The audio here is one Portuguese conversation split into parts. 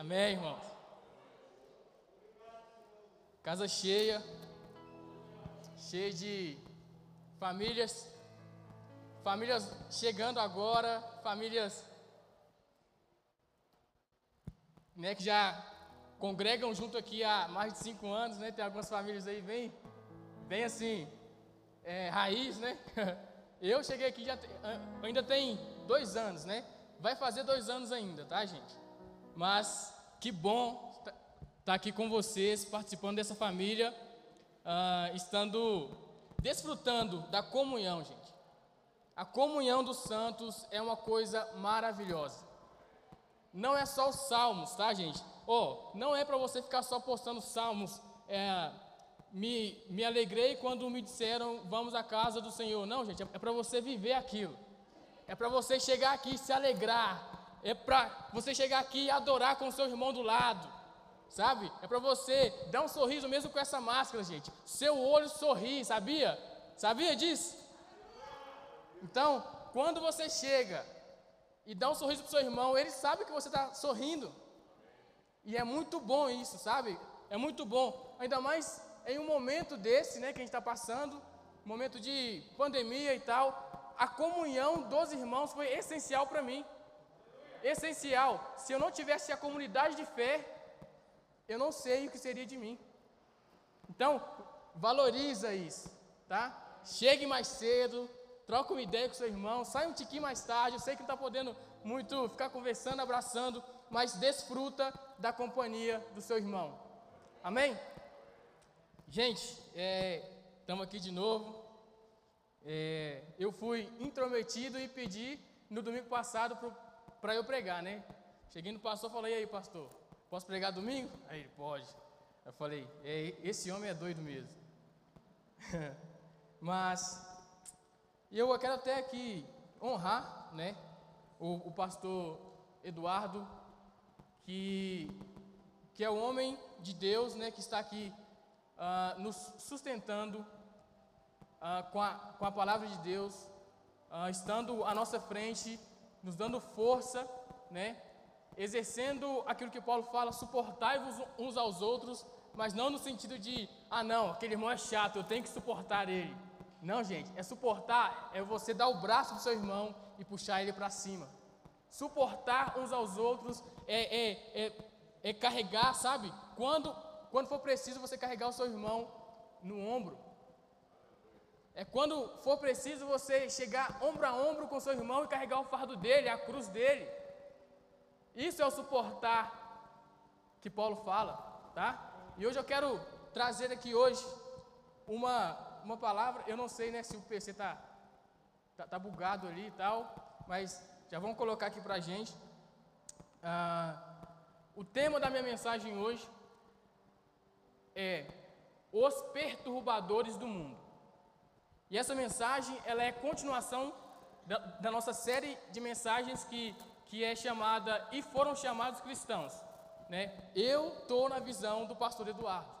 Amém, irmãos? Casa cheia, cheia de famílias, famílias chegando agora, famílias né, que já congregam junto aqui há mais de cinco anos, né? Tem algumas famílias aí bem, bem assim, é, raiz, né? Eu cheguei aqui já ainda tem dois anos, né? Vai fazer dois anos ainda, tá, gente? Mas que bom estar tá aqui com vocês, participando dessa família, uh, estando desfrutando da comunhão, gente. A comunhão dos santos é uma coisa maravilhosa. Não é só os salmos, tá, gente? Oh, não é para você ficar só postando salmos. É, me, me alegrei quando me disseram vamos à casa do Senhor. Não, gente, é para você viver aquilo. É para você chegar aqui e se alegrar, é para você chegar aqui e adorar com o seu irmão do lado, sabe? É para você dar um sorriso mesmo com essa máscara, gente. Seu olho sorri, sabia? Sabia disso? Então, quando você chega e dá um sorriso para o seu irmão, ele sabe que você está sorrindo. E é muito bom isso, sabe? É muito bom. Ainda mais em um momento desse, né, que a gente está passando, momento de pandemia e tal, a comunhão dos irmãos foi essencial para mim essencial. Se eu não tivesse a comunidade de fé, eu não sei o que seria de mim. Então, valoriza isso, tá? Chegue mais cedo, troca uma ideia com seu irmão, sai um tiquinho mais tarde. Eu sei que não está podendo muito ficar conversando, abraçando, mas desfruta da companhia do seu irmão. Amém? Gente, estamos é, aqui de novo. É, eu fui intrometido e pedi no domingo passado para eu pregar, né? Cheguei no pastor falei, e aí, pastor, posso pregar domingo? Aí ele, pode. Eu falei, esse homem é doido mesmo. Mas eu quero até aqui honrar, né, o, o pastor Eduardo, que, que é o homem de Deus, né, que está aqui uh, nos sustentando uh, com, a, com a palavra de Deus, uh, estando à nossa frente nos dando força, né? Exercendo aquilo que Paulo fala, suportai-vos uns aos outros, mas não no sentido de, ah não, aquele irmão é chato, eu tenho que suportar ele. Não, gente, é suportar, é você dar o braço do seu irmão e puxar ele para cima. Suportar uns aos outros é, é, é, é carregar, sabe? Quando, quando for preciso você carregar o seu irmão no ombro. É quando for preciso você chegar ombro a ombro com seu irmão e carregar o fardo dele, a cruz dele. Isso é o suportar que Paulo fala, tá? E hoje eu quero trazer aqui hoje uma, uma palavra, eu não sei né, se o PC tá, tá, tá bugado ali e tal, mas já vamos colocar aqui pra gente. Ah, o tema da minha mensagem hoje é os perturbadores do mundo. E essa mensagem, ela é continuação da, da nossa série de mensagens que, que é chamada E Foram Chamados Cristãos. Né? Eu estou na visão do pastor Eduardo.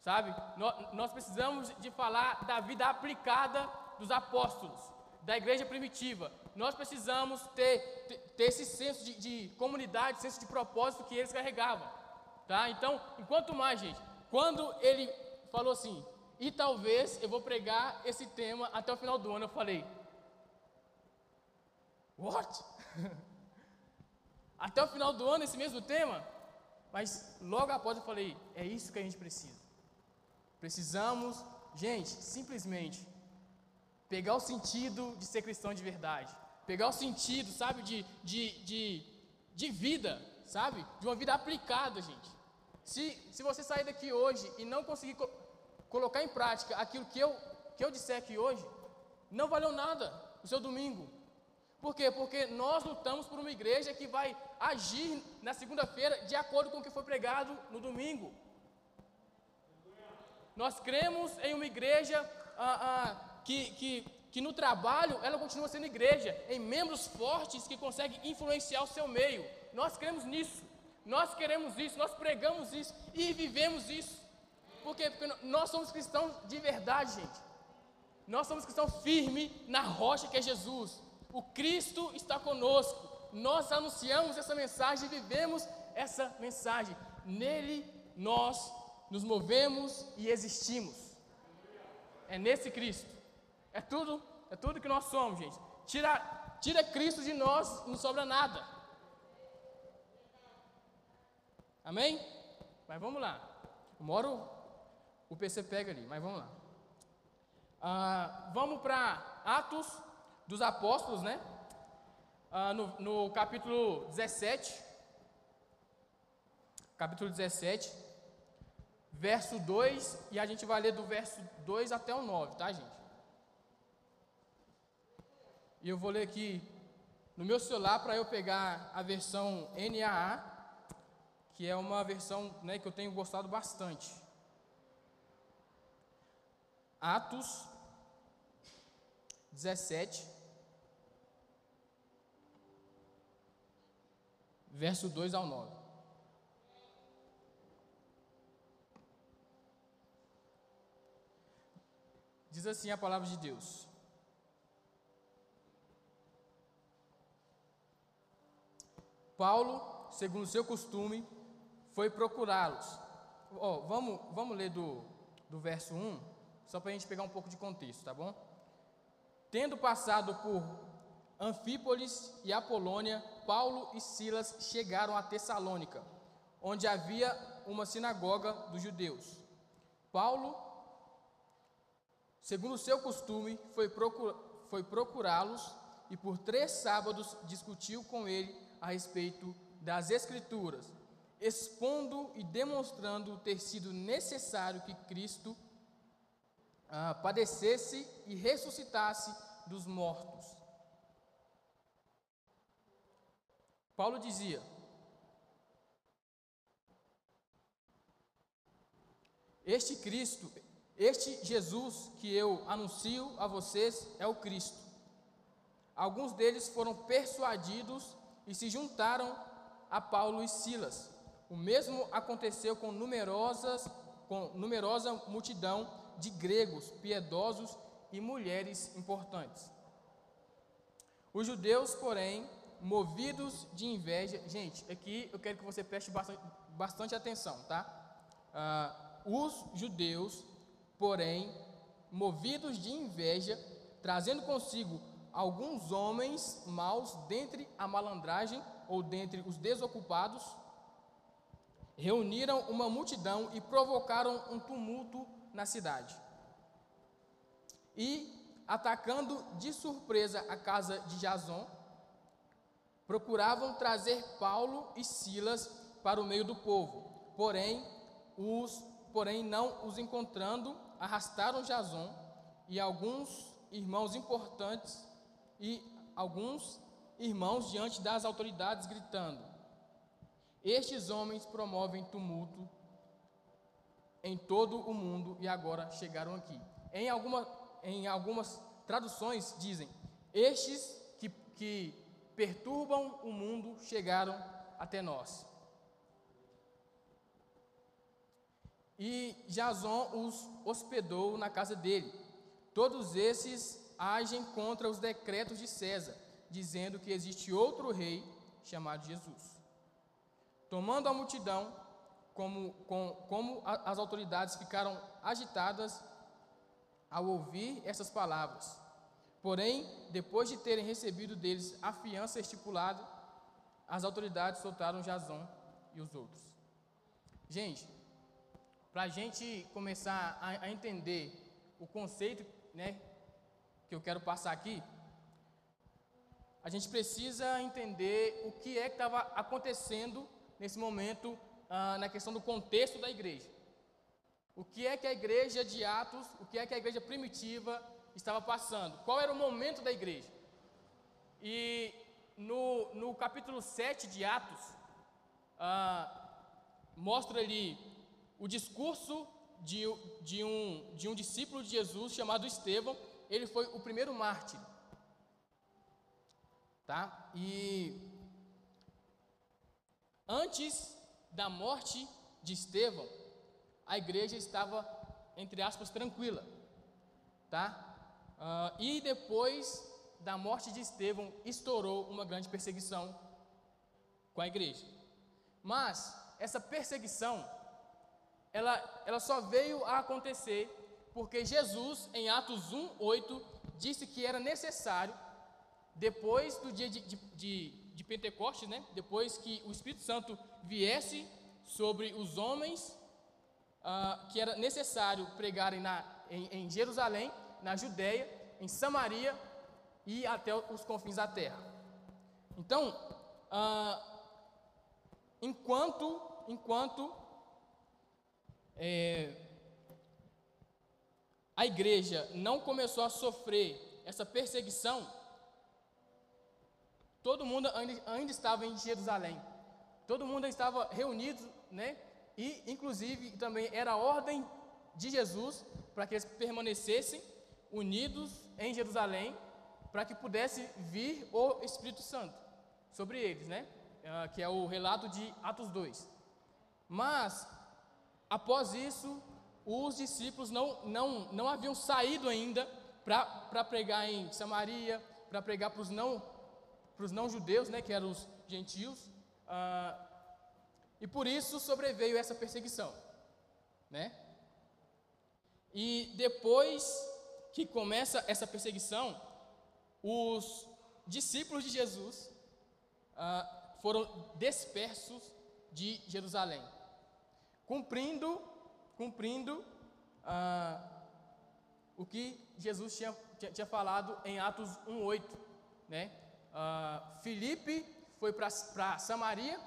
Sabe? Nós, nós precisamos de falar da vida aplicada dos apóstolos, da igreja primitiva. Nós precisamos ter, ter, ter esse senso de, de comunidade, senso de propósito que eles carregavam. Tá? Então, enquanto mais, gente, quando ele falou assim, e talvez eu vou pregar esse tema até o final do ano. Eu falei, what? até o final do ano esse mesmo tema? Mas logo após eu falei, é isso que a gente precisa. Precisamos, gente, simplesmente pegar o sentido de ser cristão de verdade. Pegar o sentido, sabe, de, de, de, de vida, sabe? De uma vida aplicada, gente. Se, se você sair daqui hoje e não conseguir colocar em prática aquilo que eu, que eu disser aqui hoje, não valeu nada o seu domingo. Por quê? Porque nós lutamos por uma igreja que vai agir na segunda-feira de acordo com o que foi pregado no domingo. Nós cremos em uma igreja ah, ah, que, que, que no trabalho ela continua sendo igreja, em membros fortes que conseguem influenciar o seu meio. Nós cremos nisso, nós queremos isso, nós pregamos isso e vivemos isso. Por quê? Porque nós somos cristãos de verdade, gente. Nós somos cristãos firmes na rocha que é Jesus. O Cristo está conosco. nós anunciamos essa mensagem vivemos essa mensagem. Nele nós nos movemos e existimos. É nesse Cristo. É tudo, é tudo que nós somos, gente. Tira, tira Cristo de nós, não sobra nada. Amém? Mas vamos lá. Uma hora o, PC pega ali, mas vamos lá. Ah, vamos para Atos dos Apóstolos, né? Ah, no, no capítulo 17. Capítulo 17, verso 2, e a gente vai ler do verso 2 até o 9, tá, gente? E eu vou ler aqui no meu celular para eu pegar a versão NAA, que é uma versão né, que eu tenho gostado bastante. Atos 17, verso 2 ao 9. Diz assim a palavra de Deus: Paulo, segundo seu costume, foi procurá-los. Oh, vamos, vamos ler do, do verso 1, só para a gente pegar um pouco de contexto, tá bom? Tendo passado por Anfípolis e Apolônia, Paulo e Silas chegaram a Tessalônica, onde havia uma sinagoga dos judeus. Paulo, segundo seu costume, foi, procur, foi procurá-los e por três sábados discutiu com ele a respeito das Escrituras, expondo e demonstrando ter sido necessário que Cristo ah, padecesse e ressuscitasse dos mortos. Paulo dizia: Este Cristo, este Jesus que eu anuncio a vocês é o Cristo. Alguns deles foram persuadidos e se juntaram a Paulo e Silas. O mesmo aconteceu com numerosas com numerosa multidão de gregos piedosos e mulheres importantes. Os judeus, porém, movidos de inveja, gente, aqui eu quero que você preste bastante, bastante atenção, tá? Ah, os judeus, porém, movidos de inveja, trazendo consigo alguns homens maus dentre a malandragem ou dentre os desocupados reuniram uma multidão e provocaram um tumulto na cidade. E, atacando de surpresa a casa de Jason, procuravam trazer Paulo e Silas para o meio do povo. Porém, os porém não os encontrando, arrastaram Jason e alguns irmãos importantes e alguns irmãos diante das autoridades, gritando: Estes homens promovem tumulto em todo o mundo e agora chegaram aqui. Em, alguma, em algumas traduções dizem: Estes que, que perturbam o mundo chegaram até nós. E Jason os hospedou na casa dele. Todos esses agem contra os decretos de César, dizendo que existe outro rei chamado Jesus. Tomando a multidão, como, com, como as autoridades ficaram agitadas ao ouvir essas palavras. Porém, depois de terem recebido deles a fiança estipulada, as autoridades soltaram Jason e os outros. Gente, para a gente começar a, a entender o conceito né, que eu quero passar aqui, a gente precisa entender o que é que estava acontecendo nesse momento ah, na questão do contexto da igreja. O que é que a igreja de Atos, o que é que a igreja primitiva estava passando? Qual era o momento da igreja? E no, no capítulo 7 de Atos, ah, mostra ali o discurso de, de, um, de um discípulo de Jesus chamado Estevão, ele foi o primeiro mártir. Tá? E antes da morte de Estevão, a igreja estava, entre aspas, tranquila. Tá? Uh, e depois da morte de Estevão, estourou uma grande perseguição com a igreja. Mas essa perseguição, ela, ela só veio a acontecer porque Jesus, em Atos 1, 8, disse que era necessário, depois do dia de, de, de, de Pentecostes, né? depois que o Espírito Santo viesse sobre os homens, uh, que era necessário pregarem na, em, em Jerusalém, na Judéia, em Samaria e até os confins da terra. Então, uh, enquanto, enquanto é, a igreja não começou a sofrer essa perseguição, todo mundo ainda, ainda estava em Jerusalém, todo mundo estava reunido, né? E, inclusive, também era a ordem de Jesus para que eles permanecessem unidos em Jerusalém, para que pudesse vir o Espírito Santo sobre eles, né? Ah, que é o relato de Atos 2. Mas, após isso, os discípulos não, não, não haviam saído ainda para pregar em Samaria, para pregar para os não, não judeus, né, que eram os gentios, ah, e por isso sobreveio essa perseguição, né? E depois que começa essa perseguição, os discípulos de Jesus ah, foram dispersos de Jerusalém, cumprindo, cumprindo ah, o que Jesus tinha, tinha, tinha, falado em Atos 1:8, né? Ah, Filipe foi para Samaria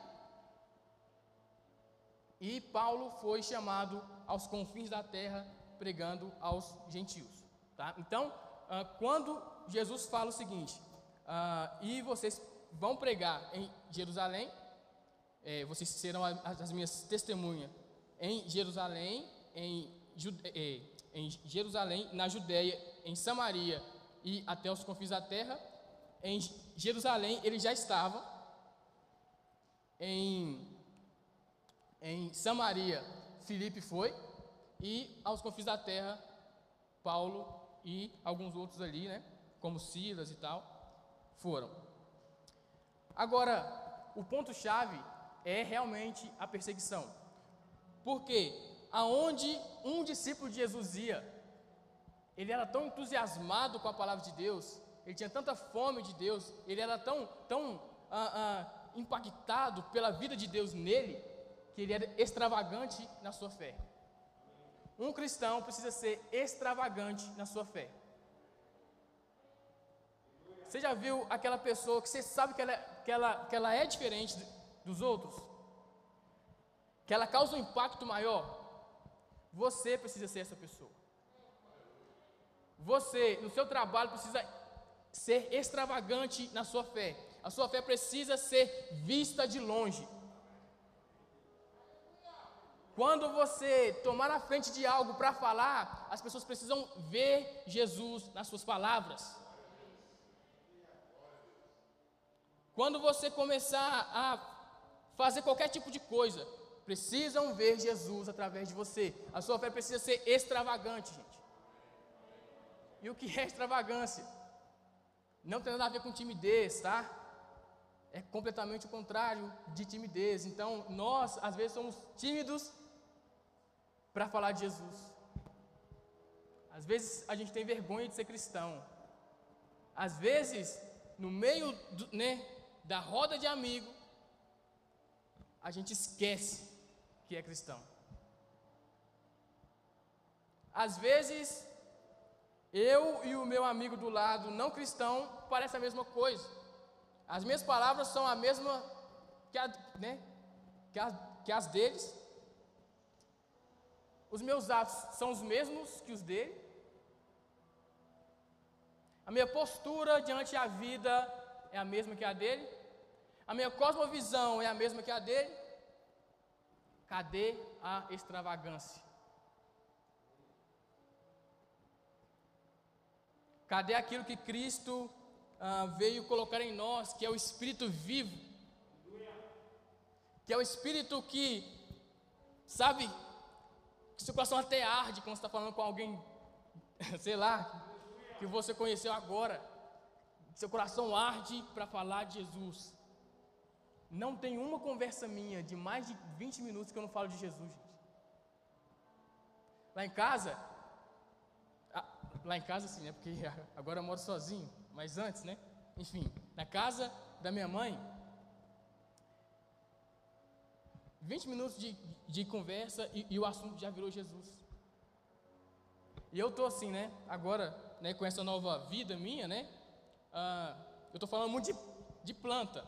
e Paulo foi chamado aos confins da terra pregando aos gentios, tá? Então, ah, quando Jesus fala o seguinte: ah, e vocês vão pregar em Jerusalém, é, vocês serão as minhas testemunhas em Jerusalém, em, é, em Jerusalém, na Judéia, em Samaria e até os confins da terra. Em Jerusalém ele já estava, em, em Samaria Filipe foi, e aos confins da terra Paulo e alguns outros ali, né, como Silas e tal, foram. Agora, o ponto-chave é realmente a perseguição. Porque aonde um discípulo de Jesus ia, ele era tão entusiasmado com a palavra de Deus, ele tinha tanta fome de Deus, ele era tão, tão ah, ah, impactado pela vida de Deus nele, que ele era extravagante na sua fé. Um cristão precisa ser extravagante na sua fé. Você já viu aquela pessoa que você sabe que ela, que ela, que ela é diferente dos outros? Que ela causa um impacto maior? Você precisa ser essa pessoa. Você, no seu trabalho, precisa ser extravagante na sua fé. A sua fé precisa ser vista de longe. Quando você tomar a frente de algo para falar, as pessoas precisam ver Jesus nas suas palavras. Quando você começar a fazer qualquer tipo de coisa, precisam ver Jesus através de você. A sua fé precisa ser extravagante, gente. E o que é extravagância? Não tem nada a ver com timidez, tá? É completamente o contrário de timidez. Então, nós, às vezes, somos tímidos para falar de Jesus. Às vezes, a gente tem vergonha de ser cristão. Às vezes, no meio do, né, da roda de amigo, a gente esquece que é cristão. Às vezes, eu e o meu amigo do lado não cristão parecem a mesma coisa. As minhas palavras são a mesma que, a, né, que, a, que as deles. Os meus atos são os mesmos que os dele. A minha postura diante da vida é a mesma que a dele? A minha cosmovisão é a mesma que a dele? Cadê a extravagância? Cadê aquilo que Cristo ah, veio colocar em nós, que é o Espírito vivo? Que é o Espírito que, sabe, que seu coração até arde quando está falando com alguém, sei lá, que você conheceu agora seu coração arde para falar de Jesus. Não tem uma conversa minha de mais de 20 minutos que eu não falo de Jesus, gente. Lá em casa, lá em casa sim, né? Porque agora eu moro sozinho, mas antes, né? Enfim, na casa da minha mãe, 20 minutos de, de conversa e, e, o assunto já virou Jesus. E eu tô assim, né? Agora, né, com essa nova vida minha, né? Ah, eu tô falando muito de, de planta.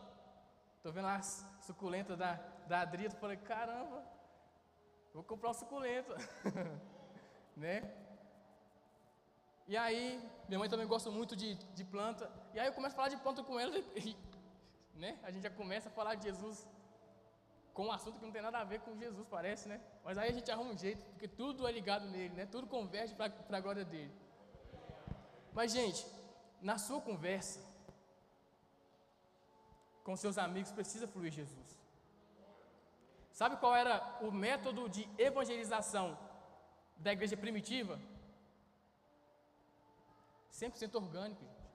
Tô vendo as suculentas da, da Adri, eu falei, caramba, vou comprar uma suculenta. né? E aí, minha mãe também gosta muito de, de planta. E aí eu começo a falar de planta com ela e, né? A gente já começa a falar de Jesus com um assunto que não tem nada a ver com Jesus, parece, né? Mas aí a gente arruma um jeito, porque tudo é ligado nele, né? Tudo converge para a glória dele. Mas, gente, na sua conversa com seus amigos precisa fluir Jesus. Sabe qual era o método de evangelização da igreja primitiva? 100% orgânico, gente.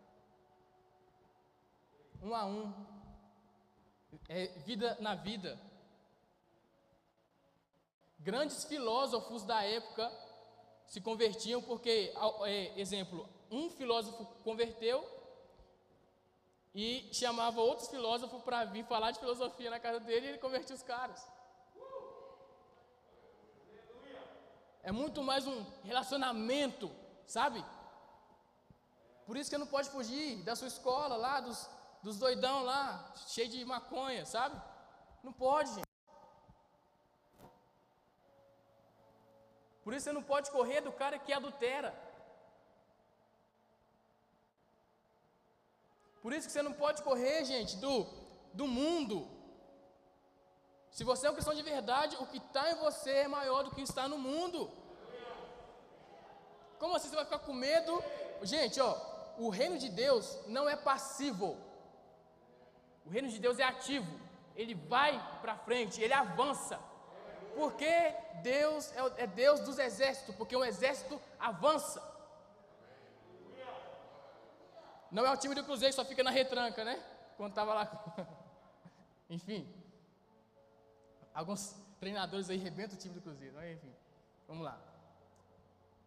Um a um. É vida na vida. Grandes filósofos da época se convertiam porque, é, exemplo, um filósofo converteu e chamava outros filósofos para vir falar de filosofia na casa dele e ele convertia os caras. É muito mais um relacionamento, sabe? Por isso que não pode fugir da sua escola lá, dos, dos doidão lá, cheio de maconha, sabe? Não pode, gente. Por isso você não pode correr do cara que adultera. Por isso que você não pode correr, gente, do, do mundo. Se você é uma questão de verdade, o que está em você é maior do que está no mundo. Como assim você vai ficar com medo? Gente, ó, o reino de Deus não é passivo. O reino de Deus é ativo. Ele vai para frente, ele avança. Porque Deus é, é Deus dos exércitos, porque um exército avança. Não é o time do Cruzeiro que só fica na retranca, né? Quando estava lá. enfim. Alguns treinadores aí rebentam o time do Cruzeiro. Mas enfim. Vamos lá.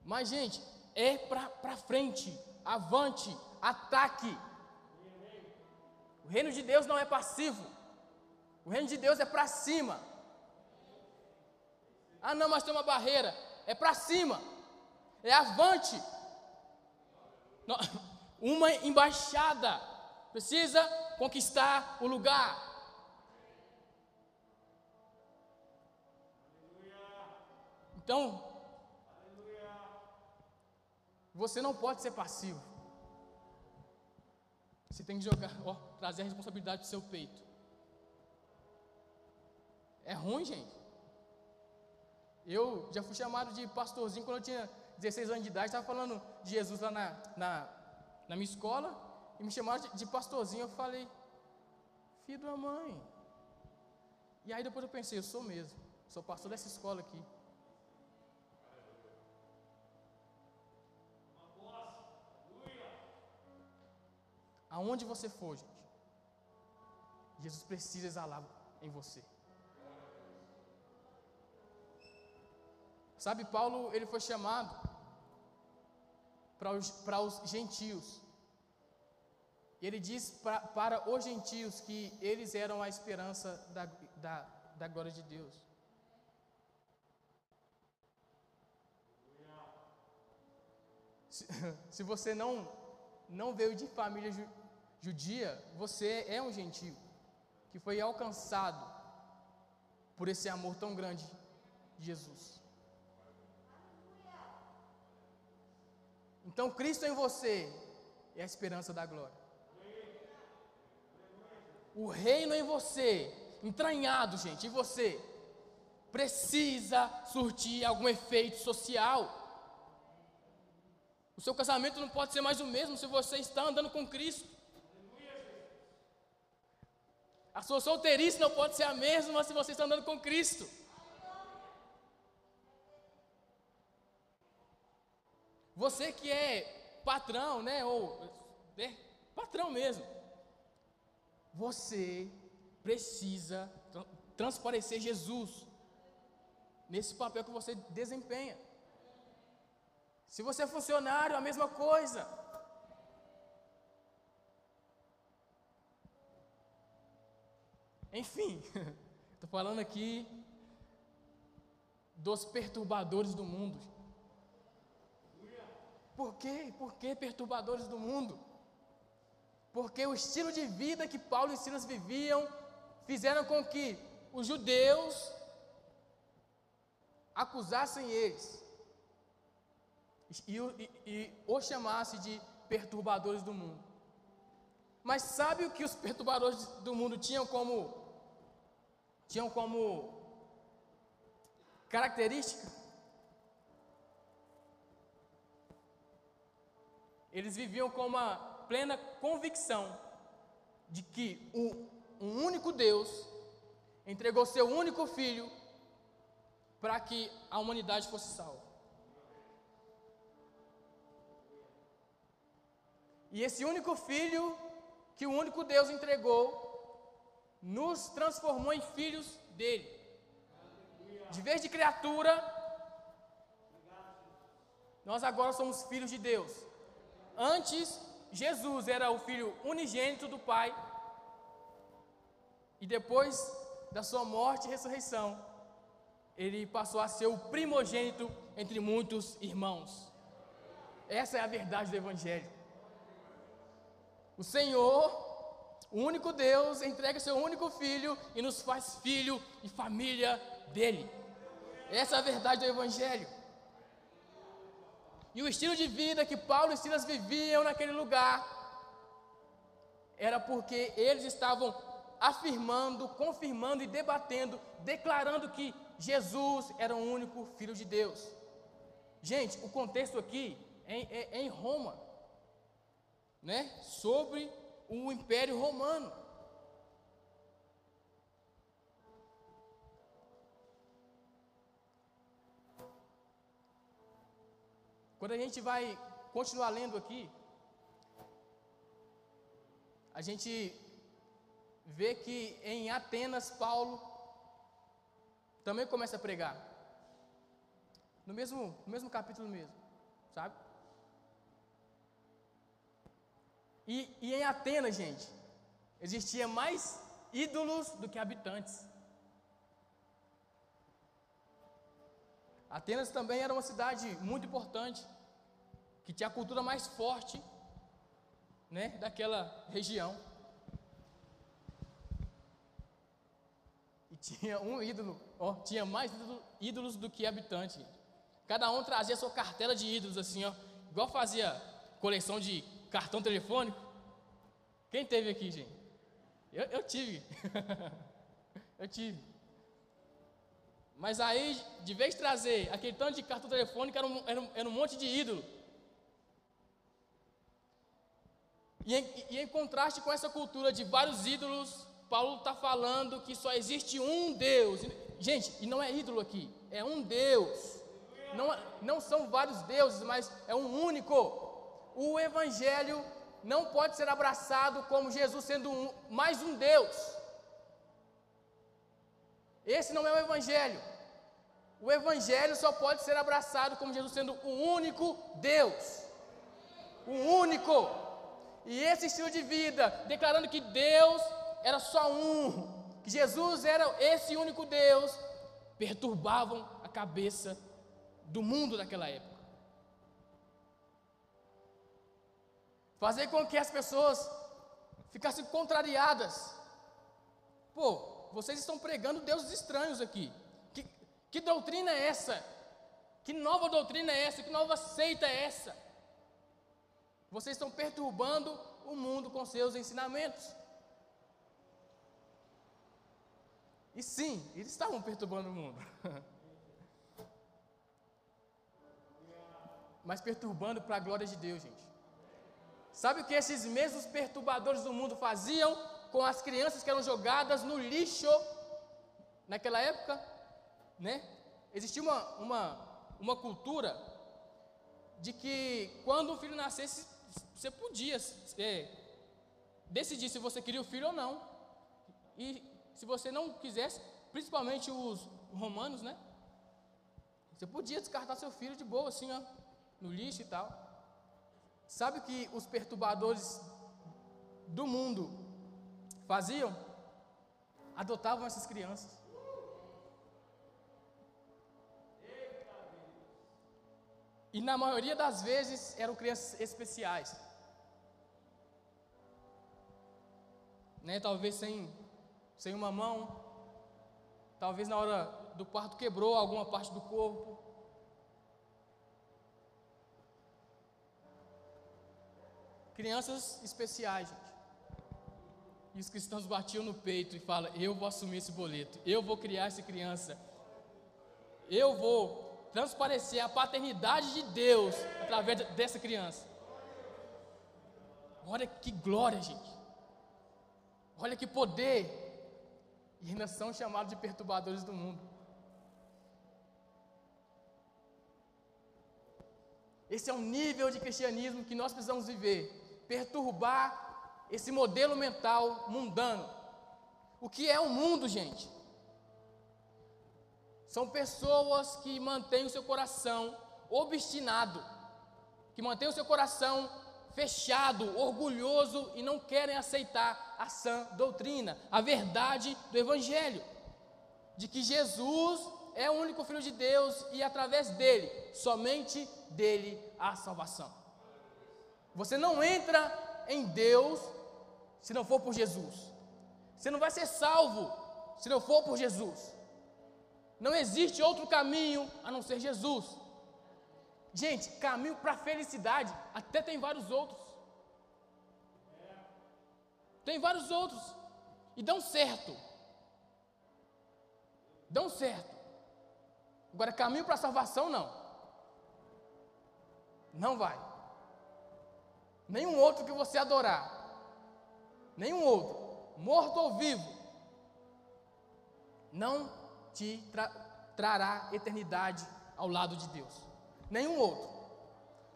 Mas, gente, é para frente. Avante. Ataque. O reino de Deus não é passivo. O reino de Deus é para cima. Ah, não, mas tem uma barreira. É para cima. É avante. Uma embaixada precisa conquistar o lugar. Então, você não pode ser passivo. Você tem que jogar, ó, trazer a responsabilidade para o seu peito. É ruim, gente. Eu já fui chamado de pastorzinho quando eu tinha 16 anos de idade, estava falando de Jesus lá na, na, na minha escola, e me chamaram de, de pastorzinho. Eu falei, filho da mãe. E aí depois eu pensei, eu sou mesmo, sou pastor dessa escola aqui. Aonde você for, gente, Jesus precisa exalar em você. Sabe, Paulo, ele foi chamado para os, para os gentios. E ele diz pra, para os gentios que eles eram a esperança da, da, da glória de Deus. Se, se você não, não veio de família judia, você é um gentio que foi alcançado por esse amor tão grande de Jesus. Então Cristo em você é a esperança da glória. O reino em você, entranhado, gente, em você, precisa surtir algum efeito social. O seu casamento não pode ser mais o mesmo se você está andando com Cristo. A sua solteirice não pode ser a mesma se você está andando com Cristo. Você que é patrão, né? Ou né, patrão mesmo. Você precisa transparecer Jesus nesse papel que você desempenha. Se você é funcionário, a mesma coisa. Enfim, estou falando aqui dos perturbadores do mundo. Por quê? Por que perturbadores do mundo? Porque o estilo de vida que Paulo e Silas viviam fizeram com que os judeus acusassem eles e, e, e o chamasse de perturbadores do mundo. Mas sabe o que os perturbadores do mundo tinham como tinham como característica? Eles viviam com uma plena convicção de que um, um único Deus entregou seu único filho para que a humanidade fosse salva. E esse único filho que o único Deus entregou nos transformou em filhos dele. De vez de criatura, nós agora somos filhos de Deus. Antes, Jesus era o filho unigênito do Pai. E depois da sua morte e ressurreição, ele passou a ser o primogênito entre muitos irmãos. Essa é a verdade do Evangelho. O Senhor o único Deus entrega seu único filho e nos faz filho e família dele. Essa é a verdade do Evangelho. E o estilo de vida que Paulo e Silas viviam naquele lugar era porque eles estavam afirmando, confirmando e debatendo, declarando que Jesus era o único Filho de Deus. Gente, o contexto aqui é, é, é em Roma, né? Sobre o Império Romano. Quando a gente vai continuar lendo aqui, a gente vê que em Atenas Paulo também começa a pregar. No mesmo, no mesmo capítulo mesmo, sabe? E, e em Atenas, gente, existia mais ídolos do que habitantes. Atenas também era uma cidade muito importante, que tinha a cultura mais forte, né, daquela região. E tinha um ídolo, ó, tinha mais ídolos do que habitantes. Cada um trazia sua cartela de ídolos, assim, ó, igual fazia coleção de cartão telefônico? Quem teve aqui, gente? Eu, eu tive. eu tive. Mas aí, de vez trazer aquele tanto de cartão telefônico, era um, era um, era um monte de ídolo. E em, e em, contraste com essa cultura de vários ídolos, Paulo está falando que só existe um Deus. Gente, e não é ídolo aqui, é um Deus. Não, não são vários deuses, mas é um único o Evangelho não pode ser abraçado como Jesus sendo um, mais um Deus. Esse não é o Evangelho. O Evangelho só pode ser abraçado como Jesus sendo o único Deus. O único. E esse estilo de vida, declarando que Deus era só um, que Jesus era esse único Deus, perturbavam a cabeça do mundo daquela época. Fazer com que as pessoas ficassem contrariadas. Pô, vocês estão pregando deuses estranhos aqui. Que, que doutrina é essa? Que nova doutrina é essa? Que nova seita é essa? Vocês estão perturbando o mundo com seus ensinamentos. E sim, eles estavam perturbando o mundo. Mas perturbando para a glória de Deus, gente. Sabe o que esses mesmos perturbadores do mundo faziam com as crianças que eram jogadas no lixo naquela época? Né? Existia uma, uma, uma cultura de que quando um filho nascesse, você podia é, decidir se você queria o filho ou não. E se você não quisesse, principalmente os romanos, né? Você podia descartar seu filho de boa, assim, ó, no lixo e tal. Sabe o que os perturbadores do mundo faziam? Adotavam essas crianças. E na maioria das vezes eram crianças especiais. Né? Talvez sem, sem uma mão, talvez na hora do parto quebrou alguma parte do corpo. Crianças especiais, gente. E os cristãos batiam no peito e falam: Eu vou assumir esse boleto, eu vou criar essa criança, eu vou transparecer a paternidade de Deus através dessa criança. Olha que glória, gente. Olha que poder. E ainda são chamados de perturbadores do mundo. Esse é o nível de cristianismo que nós precisamos viver. Perturbar esse modelo mental mundano. O que é o mundo, gente? São pessoas que mantêm o seu coração obstinado, que mantêm o seu coração fechado, orgulhoso e não querem aceitar a sã doutrina, a verdade do Evangelho, de que Jesus é o único Filho de Deus e através dele, somente dele, a salvação. Você não entra em Deus se não for por Jesus, você não vai ser salvo se não for por Jesus. Não existe outro caminho a não ser Jesus. Gente, caminho para a felicidade, até tem vários outros. Tem vários outros. E dão certo. Dão certo. Agora, caminho para a salvação, não. Não vai. Nenhum outro que você adorar. Nenhum outro, morto ou vivo, não te tra trará eternidade ao lado de Deus. Nenhum outro.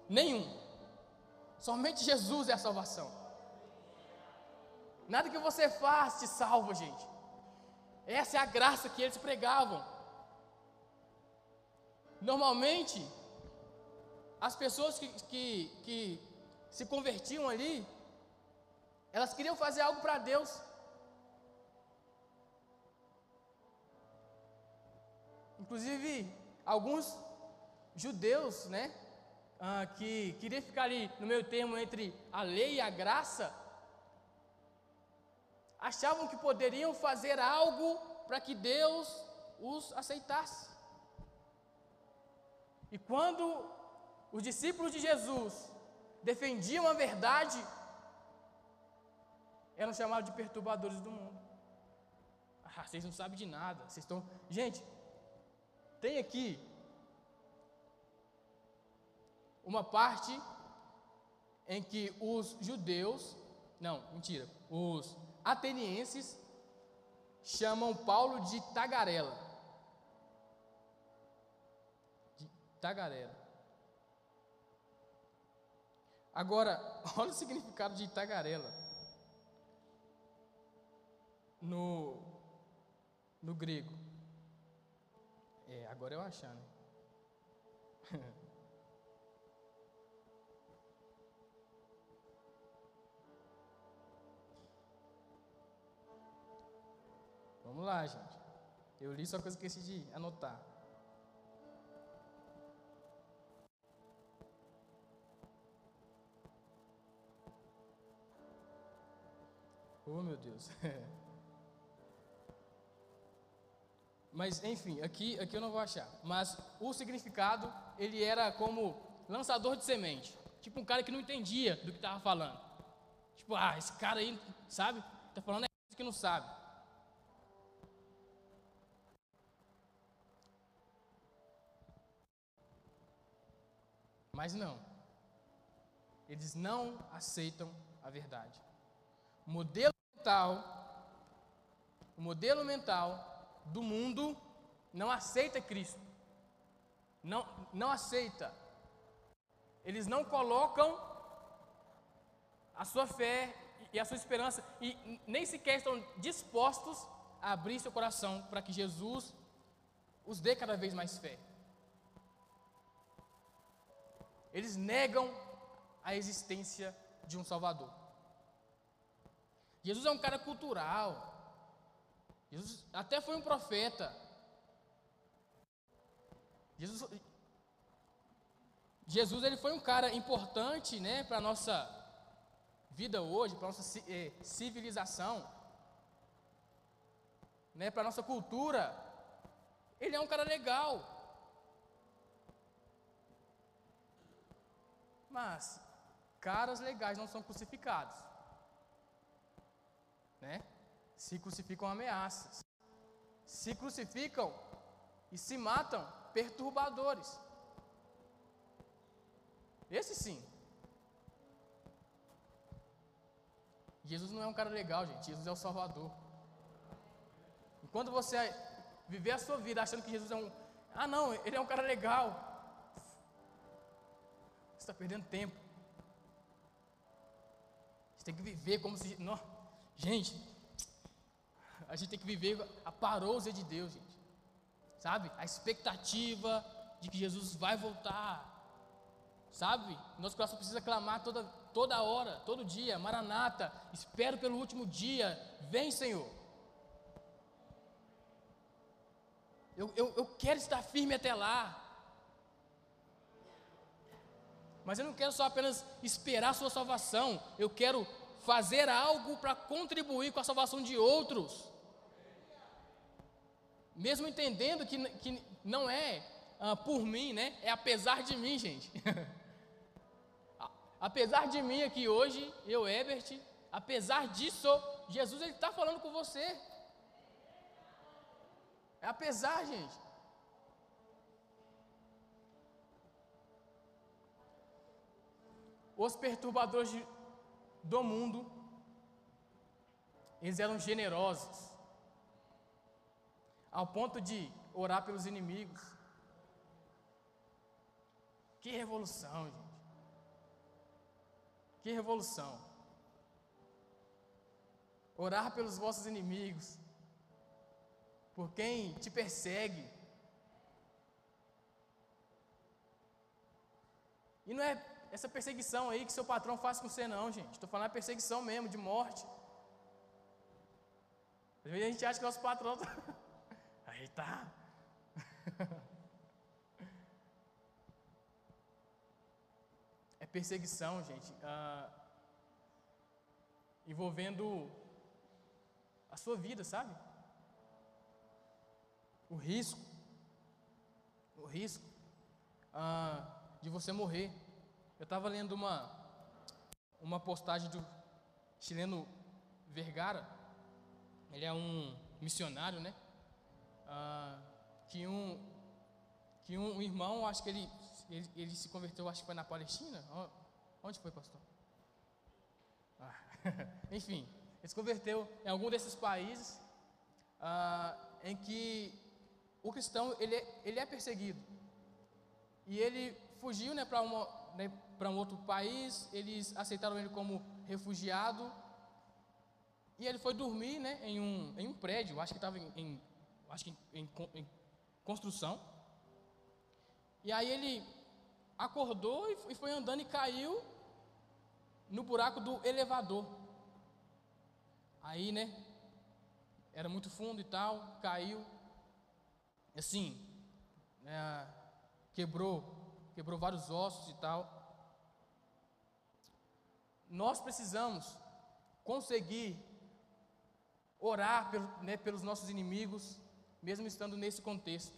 Nenhum. Somente Jesus é a salvação. Nada que você faz te salva, gente. Essa é a graça que eles pregavam. Normalmente, as pessoas que, que, que se convertiam ali, elas queriam fazer algo para Deus. Inclusive, alguns judeus, né, ah, que queriam ficar ali no meio termo entre a lei e a graça, achavam que poderiam fazer algo para que Deus os aceitasse. E quando os discípulos de Jesus defendiam a verdade, eram chamados de perturbadores do mundo. Ah, vocês não sabem de nada, vocês estão. Gente, tem aqui uma parte em que os judeus, não, mentira, os atenienses chamam Paulo de tagarela. De tagarela. Agora, olha o significado de tagarela no, no grego. É, agora eu achando. Né? Vamos lá, gente. Eu li só que eu esqueci de anotar. Oh, meu Deus. Mas enfim, aqui, aqui eu não vou achar. Mas o significado, ele era como lançador de semente. Tipo um cara que não entendia do que estava falando. Tipo, ah, esse cara aí, sabe? Está falando é que não sabe. Mas não. Eles não aceitam a verdade. O modelo mental, o modelo mental do mundo não aceita Cristo. Não, não aceita. Eles não colocam a sua fé e a sua esperança, e nem sequer estão dispostos a abrir seu coração para que Jesus os dê cada vez mais fé. Eles negam a existência de um Salvador. Jesus é um cara cultural. Jesus até foi um profeta. Jesus, Jesus ele foi um cara importante, né, para nossa vida hoje, para nossa eh, civilização, né, para nossa cultura. Ele é um cara legal. Mas caras legais não são crucificados. Né? Se crucificam ameaças. Se crucificam e se matam perturbadores. Esse sim. Jesus não é um cara legal, gente. Jesus é o Salvador. Enquanto você viver a sua vida achando que Jesus é um. Ah, não, ele é um cara legal. Você está perdendo tempo. Você tem que viver como se. Não, gente, a gente tem que viver a parousia de Deus, gente. Sabe? A expectativa de que Jesus vai voltar. Sabe? Nosso coração precisa clamar toda, toda hora, todo dia. Maranata, espero pelo último dia. Vem, Senhor. Eu, eu, eu quero estar firme até lá. Mas eu não quero só apenas esperar a sua salvação. Eu quero fazer algo para contribuir com a salvação de outros. Mesmo entendendo que, que não é ah, por mim, né? É apesar de mim, gente. apesar de mim aqui hoje, eu, Ebert, apesar disso, Jesus ele está falando com você. É apesar, gente. Os perturbadores de, do mundo, eles eram generosos, ao ponto de orar pelos inimigos. Que revolução, gente. Que revolução. Orar pelos vossos inimigos por quem te persegue. E não é essa perseguição aí que seu patrão faz com você, não, gente. Estou falando a perseguição mesmo, de morte. Às vezes a gente acha que nosso patrão. Tá... Aí tá. É perseguição, gente. Ah, envolvendo a sua vida, sabe? o risco, o risco ah, de você morrer. Eu estava lendo uma, uma postagem do chileno Vergara, ele é um missionário, né? Ah, que um, que um irmão, acho que ele, ele, ele, se converteu, acho que foi na Palestina. Onde foi, pastor? Ah, enfim, ele se converteu em algum desses países ah, em que o cristão ele é, ele é perseguido. E ele fugiu né, para né, um outro país, eles aceitaram ele como refugiado. E ele foi dormir né, em, um, em um prédio, acho que estava em, em, acho que em, em, construção. E aí ele acordou e foi andando e caiu no buraco do elevador. Aí, né? Era muito fundo e tal, caiu assim, né, quebrou, quebrou vários ossos e tal. Nós precisamos conseguir orar né, pelos nossos inimigos, mesmo estando nesse contexto.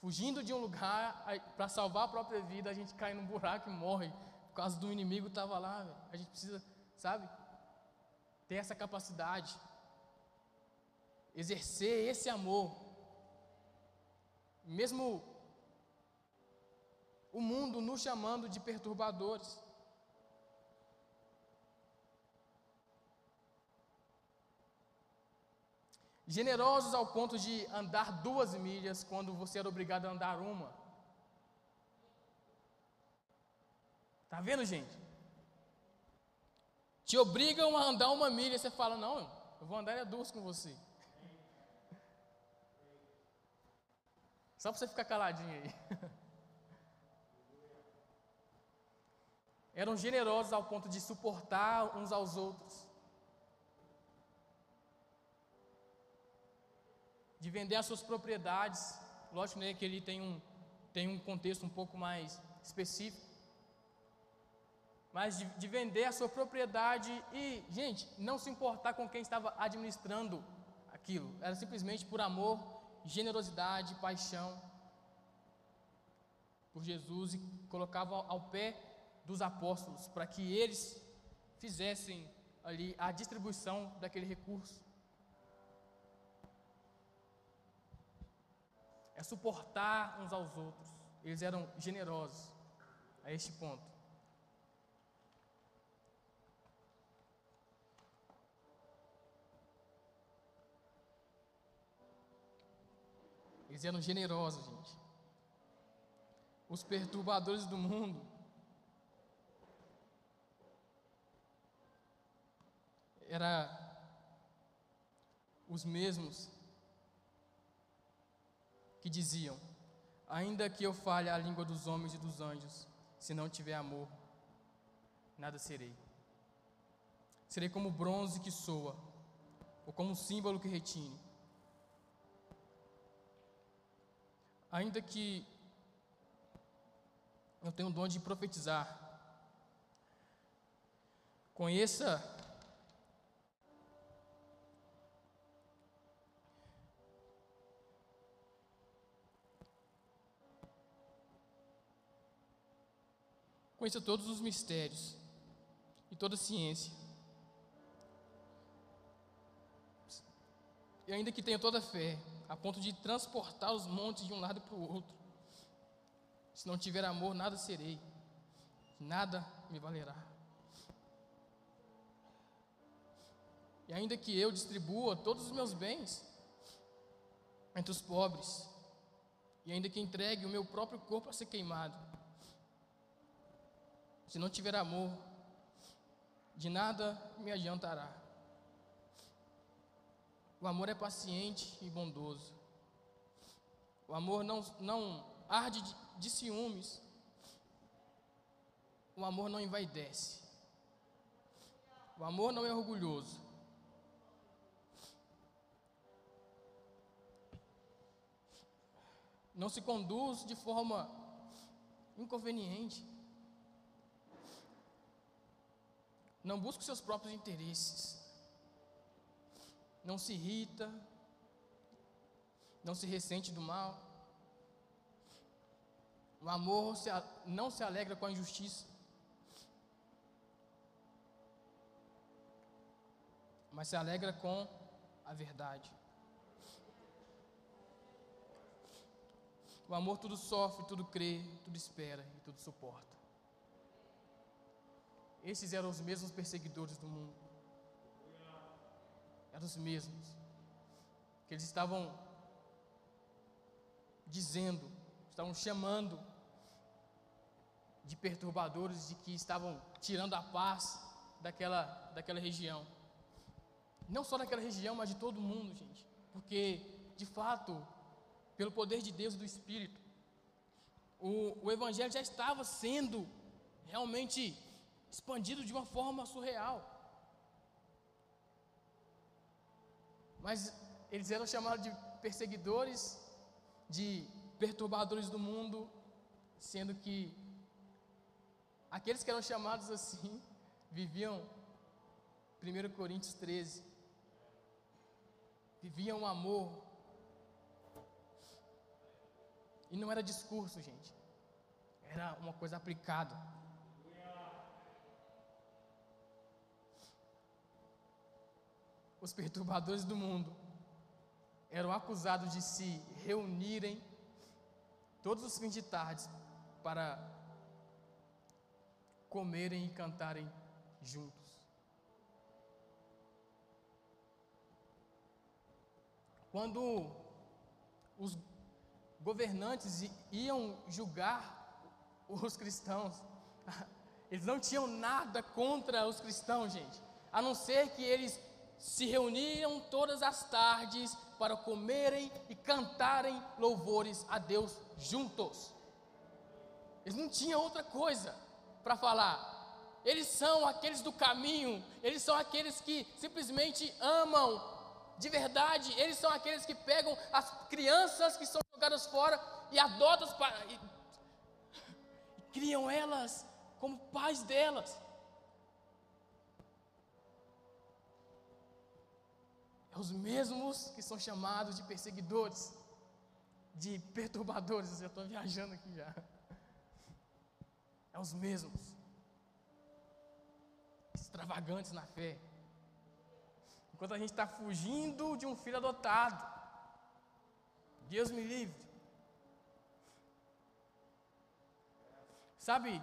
Fugindo de um lugar para salvar a própria vida, a gente cai num buraco e morre por causa do inimigo estava lá. A gente precisa, sabe, ter essa capacidade, exercer esse amor mesmo o mundo nos chamando de perturbadores. Generosos ao ponto de andar duas milhas quando você era obrigado a andar uma. Tá vendo, gente? te obrigam a andar uma milha, você fala: Não, eu vou andar é duas com você. Só para você ficar caladinho aí. Eram generosos ao ponto de suportar uns aos outros. De vender as suas propriedades. Lógico né, que ele tem um, tem um contexto um pouco mais específico. Mas de, de vender a sua propriedade e, gente, não se importar com quem estava administrando aquilo. Era simplesmente por amor, generosidade, paixão por Jesus e colocava ao pé dos apóstolos para que eles fizessem ali a distribuição daquele recurso. Suportar uns aos outros. Eles eram generosos a este ponto. Eles eram generosos, gente. Os perturbadores do mundo era os mesmos que diziam: Ainda que eu fale a língua dos homens e dos anjos, se não tiver amor, nada serei. Serei como bronze que soa, ou como símbolo que retine. Ainda que eu tenha o dom de profetizar, conheça conheça todos os mistérios e toda a ciência. E ainda que tenha toda a fé, a ponto de transportar os montes de um lado para o outro. Se não tiver amor, nada serei, nada me valerá. E ainda que eu distribua todos os meus bens entre os pobres, e ainda que entregue o meu próprio corpo a ser queimado, se não tiver amor, de nada me adiantará. O amor é paciente e bondoso. O amor não, não arde de, de ciúmes. O amor não envaidece. O amor não é orgulhoso. Não se conduz de forma inconveniente. Não busca os seus próprios interesses. Não se irrita. Não se ressente do mal. O amor não se alegra com a injustiça. Mas se alegra com a verdade. O amor tudo sofre, tudo crê, tudo espera e tudo suporta. Esses eram os mesmos perseguidores do mundo. Eram os mesmos. Que eles estavam dizendo, estavam chamando de perturbadores de que estavam tirando a paz daquela, daquela região. Não só daquela região, mas de todo mundo, gente. Porque, de fato, pelo poder de Deus e do Espírito, o, o Evangelho já estava sendo realmente expandido de uma forma surreal. Mas eles eram chamados de perseguidores, de perturbadores do mundo, sendo que aqueles que eram chamados assim viviam 1 Coríntios 13. Viviam um amor. E não era discurso, gente. Era uma coisa aplicada. Os perturbadores do mundo eram acusados de se reunirem todos os fins de tarde para comerem e cantarem juntos. Quando os governantes iam julgar os cristãos, Eles não tinham nada contra os cristãos, gente, a não ser que eles se reuniam todas as tardes para comerem e cantarem louvores a Deus juntos. Eles não tinham outra coisa para falar. Eles são aqueles do caminho, eles são aqueles que simplesmente amam de verdade, eles são aqueles que pegam as crianças que são jogadas fora e adotam e, e criam elas como pais delas. É os mesmos que são chamados de perseguidores, de perturbadores. Eu estou viajando aqui já. É os mesmos. Extravagantes na fé. Enquanto a gente está fugindo de um filho adotado. Deus me livre. Sabe,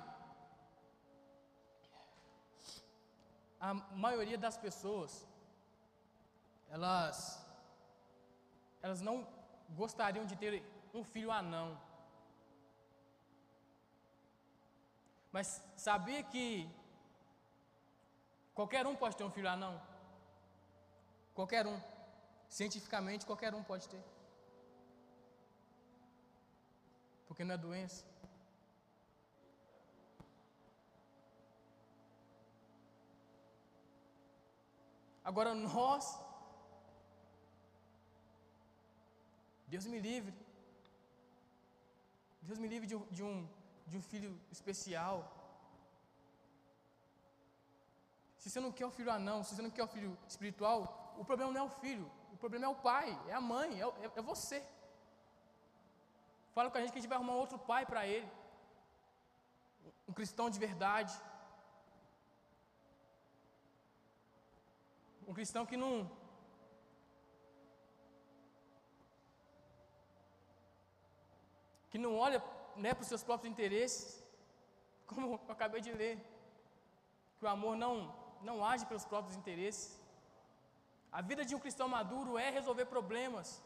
a maioria das pessoas, elas, elas não gostariam de ter um filho anão. Mas sabia que qualquer um pode ter um filho anão? Qualquer um. Cientificamente, qualquer um pode ter. Porque não é doença. Agora nós, Deus me livre, Deus me livre de, de um, de um filho especial. Se você não quer o filho anão, se você não quer o filho espiritual, o problema não é o filho, o problema é o pai, é a mãe, é, é, é você. Fala com a gente que a gente vai arrumar outro pai para ele, um cristão de verdade, um cristão que não que não olha né, para os seus próprios interesses, como eu acabei de ler, que o amor não, não age pelos próprios interesses. A vida de um cristão maduro é resolver problemas.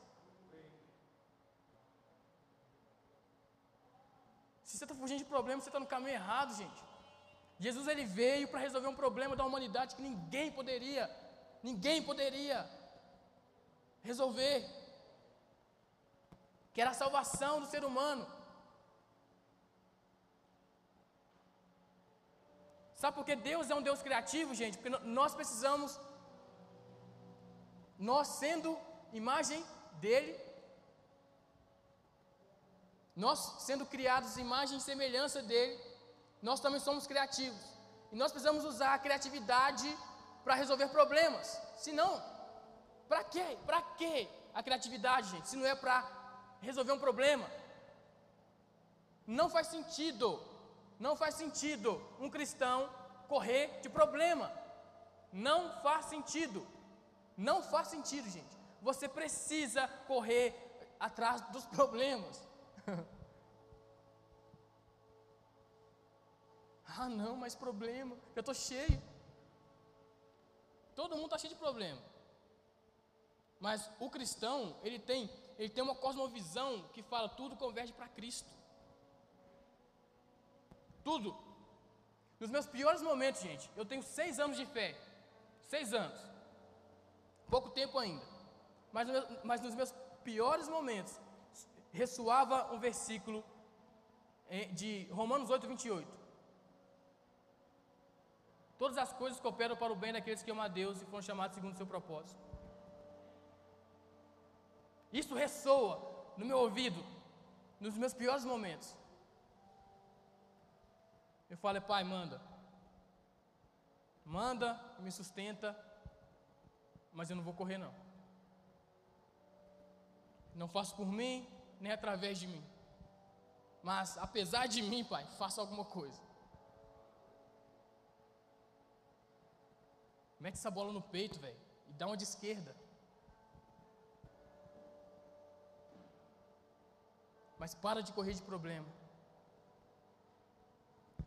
Se você está fugindo de problemas, você está no caminho errado, gente. Jesus ele veio para resolver um problema da humanidade que ninguém poderia, ninguém poderia resolver, que era a salvação do ser humano. Sabe por que Deus é um Deus criativo, gente? Porque nós precisamos, nós sendo imagem dele, nós sendo criados imagem e semelhança dele, nós também somos criativos. E nós precisamos usar a criatividade para resolver problemas. Se não, para quê? Para quê a criatividade, gente? Se não é para resolver um problema. Não faz sentido não faz sentido um cristão correr de problema. Não faz sentido. Não faz sentido, gente. Você precisa correr atrás dos problemas. ah, não, mas problema. Eu estou cheio. Todo mundo está cheio de problema. Mas o cristão, ele tem, ele tem uma cosmovisão que fala tudo converge para Cristo. Tudo. Nos meus piores momentos, gente, eu tenho seis anos de fé. Seis anos. Pouco tempo ainda. Mas, mas nos meus piores momentos, ressoava um versículo de Romanos 8, 28. Todas as coisas cooperam para o bem daqueles que amam a Deus e foram chamados segundo o seu propósito. Isso ressoa no meu ouvido nos meus piores momentos. Eu falei, pai, manda. Manda, me sustenta, mas eu não vou correr não. Não faço por mim, nem através de mim. Mas apesar de mim, pai, faça alguma coisa. Mete essa bola no peito, velho, e dá uma de esquerda. Mas para de correr de problema.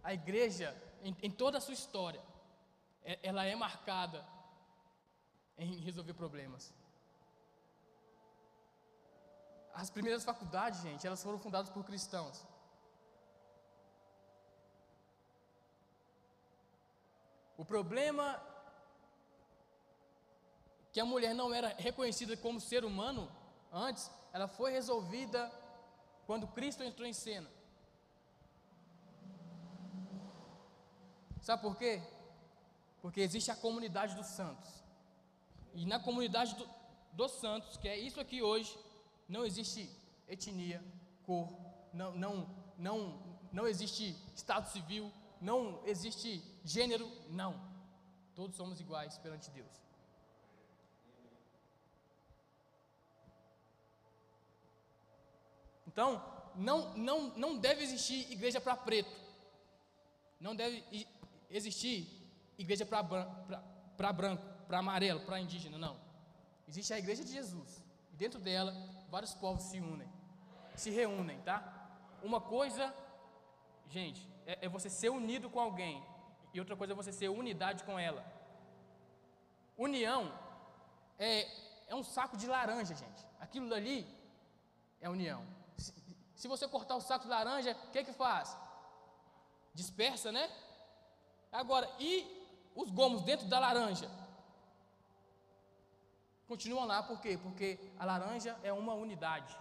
A igreja, em, em toda a sua história, é, ela é marcada em resolver problemas. As primeiras faculdades, gente, elas foram fundadas por cristãos. O problema que a mulher não era reconhecida como ser humano antes, ela foi resolvida quando Cristo entrou em cena. Sabe por quê? Porque existe a comunidade dos santos. E na comunidade do, dos santos, que é isso aqui hoje, não existe etnia, cor, não, não, não, não existe estado civil, não existe gênero, não. Todos somos iguais perante Deus. Então, não, não, não deve existir igreja para preto. Não deve existir igreja para branco, para amarelo, para indígena, não. Existe a igreja de Jesus. E dentro dela, vários povos se unem. Se reúnem, tá? Uma coisa, gente, é, é você ser unido com alguém. E outra coisa é você ser unidade com ela. União é, é um saco de laranja, gente. Aquilo ali é união. Se você cortar o saco de laranja, o que que faz? Dispersa, né? Agora, e os gomos dentro da laranja? Continuam lá, por quê? Porque a laranja é uma unidade.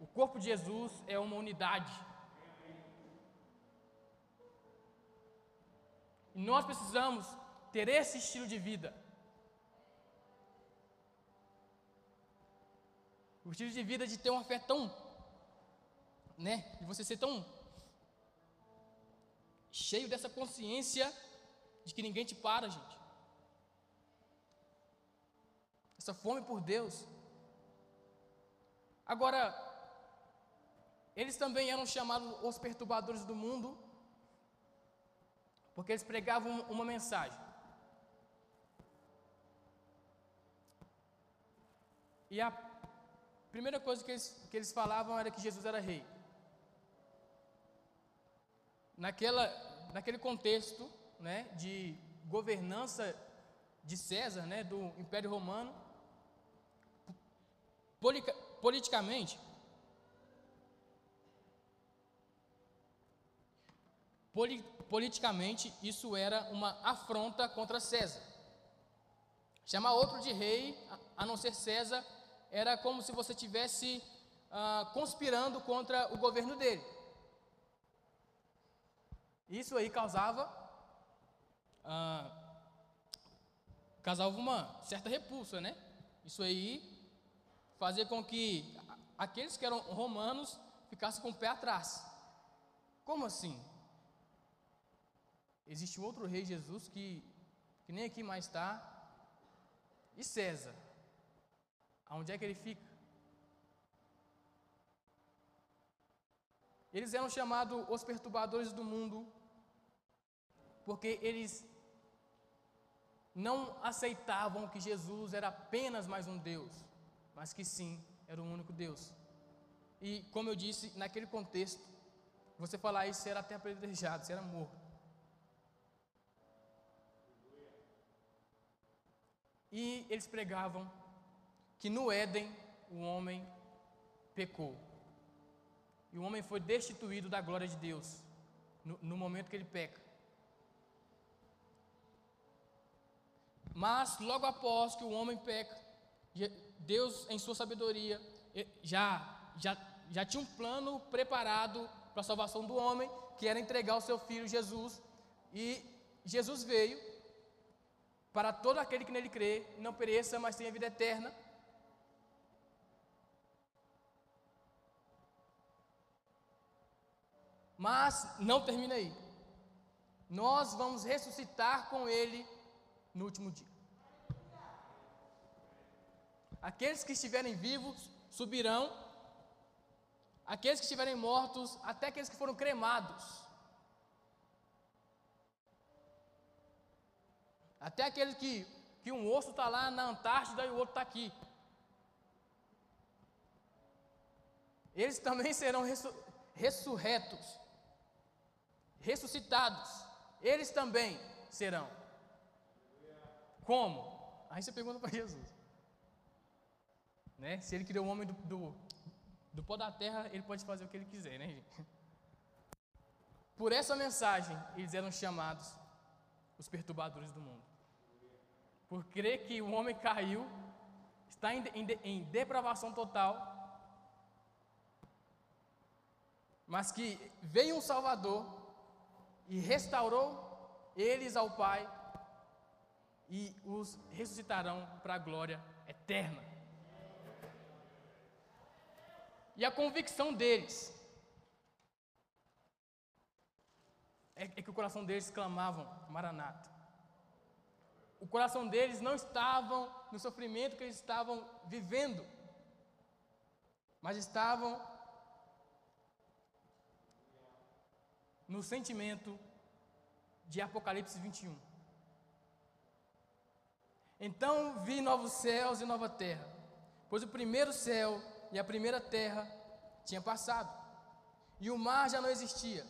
O corpo de Jesus é uma unidade. E nós precisamos ter esse estilo de vida. O estilo de vida de ter uma fé tão né? De você ser tão cheio dessa consciência de que ninguém te para, gente. Essa fome por Deus. Agora, eles também eram chamados os perturbadores do mundo, porque eles pregavam uma mensagem. E a primeira coisa que eles, que eles falavam era que Jesus era rei naquela, naquele contexto né, de governança de César, né, do Império Romano, politicamente, politicamente isso era uma afronta contra César. Chamar outro de rei, a não ser César, era como se você tivesse ah, conspirando contra o governo dele. Isso aí causava, ah, causava uma certa repulsa, né? Isso aí fazia com que aqueles que eram romanos ficassem com o pé atrás. Como assim? Existe outro rei Jesus que, que nem aqui mais está. E César? Aonde é que ele fica? Eles eram chamados os perturbadores do mundo porque eles não aceitavam que Jesus era apenas mais um Deus, mas que sim, era o único Deus. E como eu disse, naquele contexto, você falar isso era até apedrejado, você era morto. E eles pregavam que no Éden o homem pecou. E o homem foi destituído da glória de Deus no, no momento que ele peca. Mas logo após que o homem peca, Deus, em sua sabedoria, já, já, já tinha um plano preparado para a salvação do homem, que era entregar o seu filho Jesus. E Jesus veio para todo aquele que nele crê, não pereça, mas tenha vida eterna. Mas não termina aí. Nós vamos ressuscitar com ele no último dia. Aqueles que estiverem vivos subirão, aqueles que estiverem mortos, até aqueles que foram cremados. Até aquele que, que um osso está lá na Antártida e o outro está aqui. Eles também serão ressurretos, ressuscitados. Eles também serão. Como? Aí você pergunta para Jesus. Né? Se ele criou o homem do, do, do pó da terra, ele pode fazer o que ele quiser, né, gente? Por essa mensagem, eles eram chamados os perturbadores do mundo. Por crer que o homem caiu, está em, em, em depravação total, mas que veio um Salvador e restaurou eles ao Pai e os ressuscitarão para a glória eterna. E a convicção deles é, é que o coração deles clamavam Maranata. O coração deles não estavam no sofrimento que eles estavam vivendo, mas estavam no sentimento de Apocalipse 21. Então vi novos céus e nova terra, pois o primeiro céu e a primeira terra tinha passado, e o mar já não existia.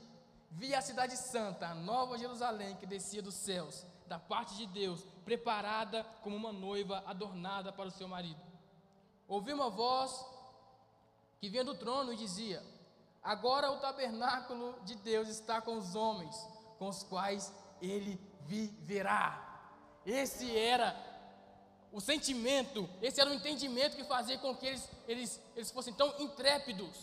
Vi a cidade santa, a nova Jerusalém, que descia dos céus, da parte de Deus, preparada como uma noiva adornada para o seu marido. Ouvi uma voz que vinha do trono e dizia: Agora o tabernáculo de Deus está com os homens, com os quais ele viverá. Esse era o sentimento, esse era o entendimento que fazia com que eles, eles, eles fossem tão intrépidos,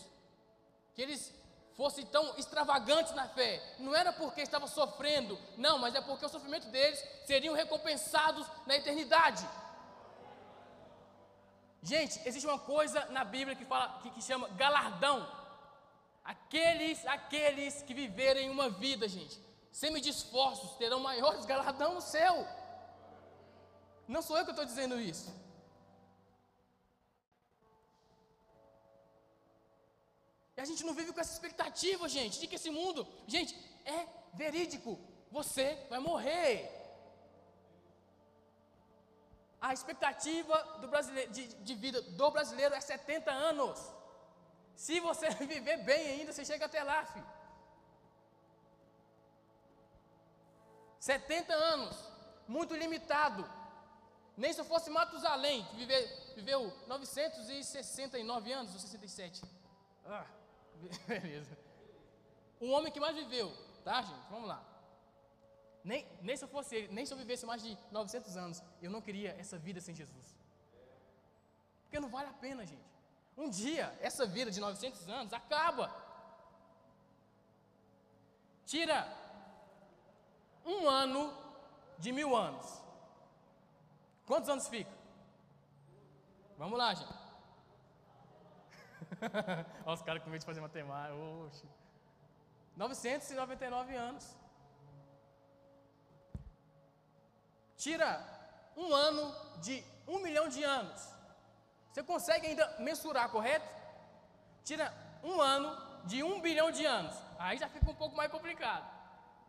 que eles fossem tão extravagantes na fé. Não era porque estavam sofrendo, não, mas é porque o sofrimento deles seriam recompensados na eternidade. Gente, existe uma coisa na Bíblia que fala que, que chama galardão. Aqueles, aqueles que viverem uma vida, gente, sem esforços, terão maiores galardão no céu. Não sou eu que estou dizendo isso. E a gente não vive com essa expectativa, gente, de que esse mundo, gente, é verídico. Você vai morrer. A expectativa do brasileiro, de, de vida do brasileiro é 70 anos. Se você viver bem ainda, você chega até lá, filho. 70 anos, muito limitado. Nem se eu fosse Matusalém, que vive, viveu 969 anos ou 67. Ah, beleza. O homem que mais viveu, tá, gente? Vamos lá. Nem, nem se eu fosse ele, nem se eu vivesse mais de 900 anos, eu não queria essa vida sem Jesus. Porque não vale a pena, gente. Um dia, essa vida de 900 anos acaba. Tira um ano de mil anos. Quantos anos fica? Vamos lá, gente. Olha os caras com medo de fazer matemática. Oxe. 999 anos. Tira um ano de um milhão de anos. Você consegue ainda mensurar, correto? Tira um ano de um bilhão de anos. Aí já fica um pouco mais complicado.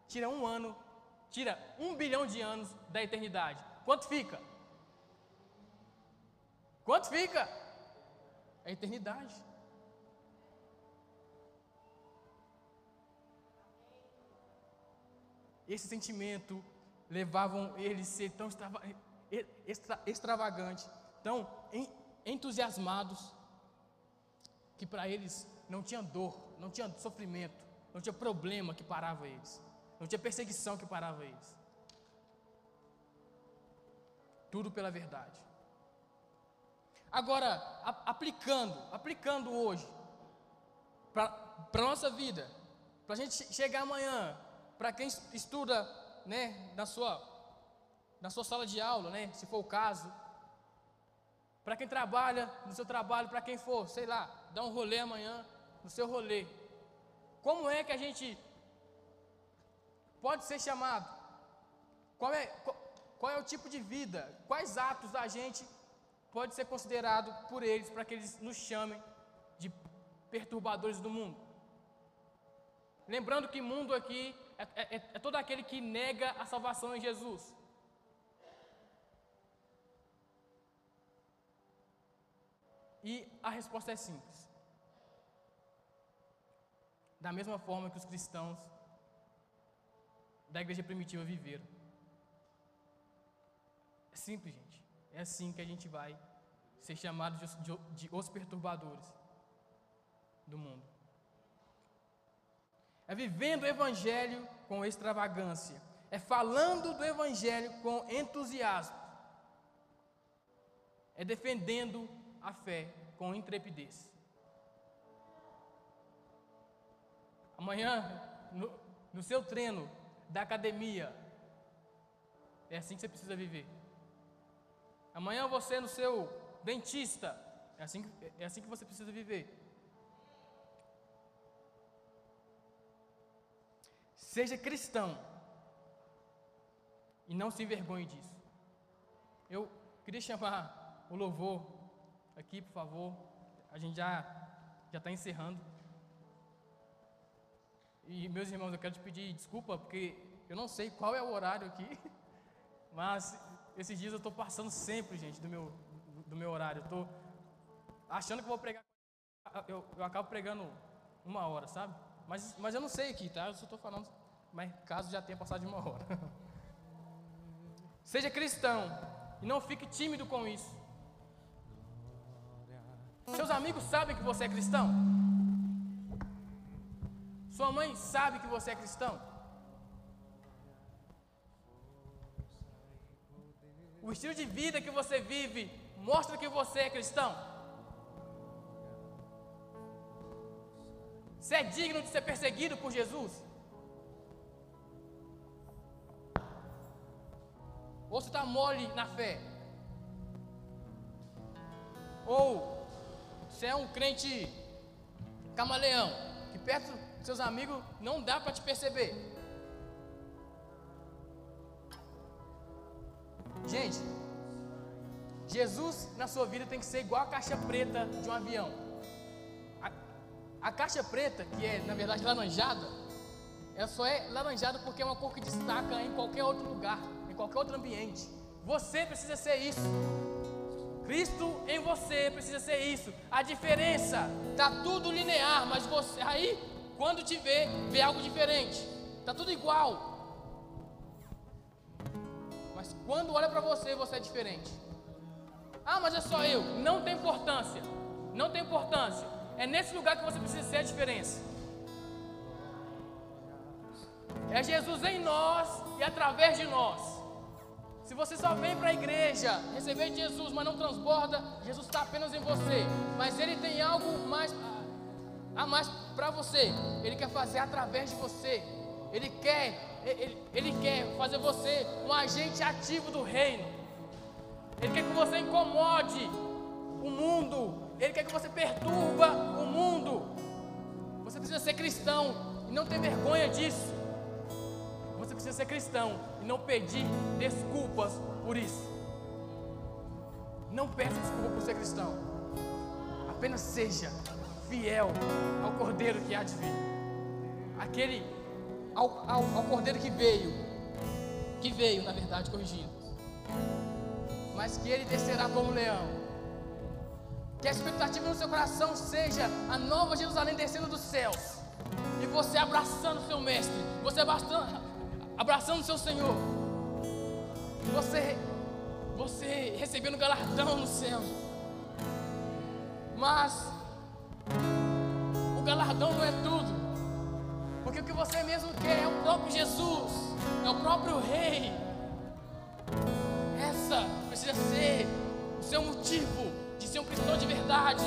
Tira um ano, tira um bilhão de anos da eternidade. Quanto fica? Quanto fica? É a eternidade. Esse sentimento levavam eles a ser tão extrava, extra, extravagantes, tão entusiasmados, que para eles não tinha dor, não tinha sofrimento, não tinha problema que parava eles, não tinha perseguição que parava eles. Tudo pela verdade. Agora, a, aplicando, aplicando hoje, para a nossa vida, para a gente chegar amanhã, para quem estuda né, na, sua, na sua sala de aula, né, se for o caso, para quem trabalha no seu trabalho, para quem for, sei lá, dar um rolê amanhã, no seu rolê. Como é que a gente pode ser chamado? Qual é, qual, qual é o tipo de vida? Quais atos a gente pode ser considerado por eles para que eles nos chamem de perturbadores do mundo. Lembrando que mundo aqui é, é, é, é todo aquele que nega a salvação em Jesus. E a resposta é simples. Da mesma forma que os cristãos da igreja primitiva viveram. É simples, gente. É assim que a gente vai ser chamado de, de, de os perturbadores do mundo. É vivendo o Evangelho com extravagância, é falando do Evangelho com entusiasmo, é defendendo a fé com intrepidez. Amanhã, no, no seu treino da academia, é assim que você precisa viver. Amanhã você no seu dentista, é assim, é assim que você precisa viver. Seja cristão e não se envergonhe disso. Eu queria chamar o louvor aqui, por favor. A gente já já está encerrando. E meus irmãos, eu quero te pedir desculpa porque eu não sei qual é o horário aqui, mas esses dias eu estou passando sempre, gente, do meu do meu horário. Eu estou achando que vou pregar, eu, eu acabo pregando uma hora, sabe? Mas, mas eu não sei aqui, tá? Eu só estou falando mas caso já tenha passado de uma hora. Seja cristão e não fique tímido com isso. Seus amigos sabem que você é cristão? Sua mãe sabe que você é cristão? O estilo de vida que você vive mostra que você é cristão? Você é digno de ser perseguido por Jesus? Ou você está mole na fé? Ou você é um crente camaleão, que perto dos seus amigos não dá para te perceber. Gente, Jesus na sua vida tem que ser igual a caixa preta de um avião. A, a caixa preta, que é na verdade laranjada, ela só é laranjada porque é uma cor que destaca em qualquer outro lugar qualquer outro ambiente. Você precisa ser isso. Cristo em você precisa ser isso. A diferença tá tudo linear, mas você aí quando te vê, vê algo diferente. Tá tudo igual. Mas quando olha para você, você é diferente. Ah, mas é só eu. Não tem importância. Não tem importância. É nesse lugar que você precisa ser a diferença. É Jesus em nós e através de nós. Se você só vem para a igreja receber Jesus, mas não transborda, Jesus está apenas em você. Mas Ele tem algo mais a mais para você. Ele quer fazer através de você. Ele quer, ele, ele quer fazer você um agente ativo do reino. Ele quer que você incomode o mundo. Ele quer que você perturba o mundo. Você precisa ser cristão e não ter vergonha disso. Você precisa ser cristão e não pedir desculpas por isso. Não peça desculpa por ser cristão. Apenas seja fiel ao Cordeiro que há de vir. Aquele, ao, ao, ao Cordeiro que veio, que veio, na verdade, corrigindo. Mas que ele descerá como leão. Que a expectativa no seu coração seja a nova Jerusalém descendo dos céus. E você abraçando o seu mestre. Você abraçando, abraçando o seu Senhor. Você, você recebendo galardão no céu. Mas o galardão não é tudo. Porque o que você mesmo quer é o próprio Jesus, é o próprio Rei. Essa precisa ser o seu motivo de ser um cristão de verdade.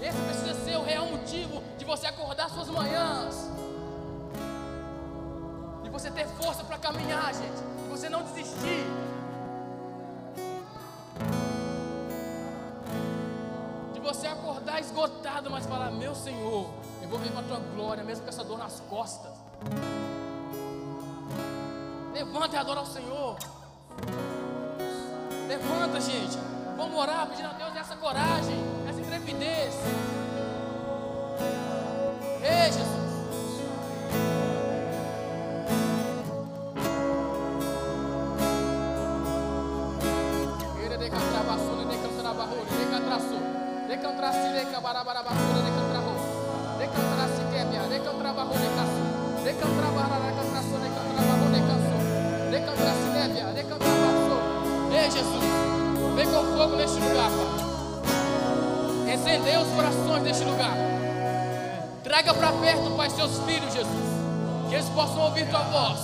Esse precisa ser o real motivo de você acordar suas manhãs você ter força para caminhar, gente. E você não desistir. De você acordar esgotado, mas falar: Meu Senhor, eu vou ver para a tua glória, mesmo com essa dor nas costas. Levanta e adora ao Senhor. Levanta, gente. Vamos orar, pedindo a Deus essa coragem, essa intrepidez. Ei, Jesus. Ei Jesus, vem com fogo neste lugar, Pai. Encendeu os corações deste lugar. Traga para perto, Pai, seus filhos, Jesus. Que eles possam ouvir tua voz.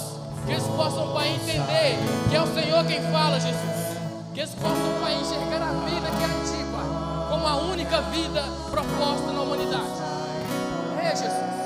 Que eles possam, Pai, entender que é o Senhor quem fala, Jesus. Que eles possam, Pai, enxergar a vida que é a como a única vida proposta na humanidade. É, Jesus.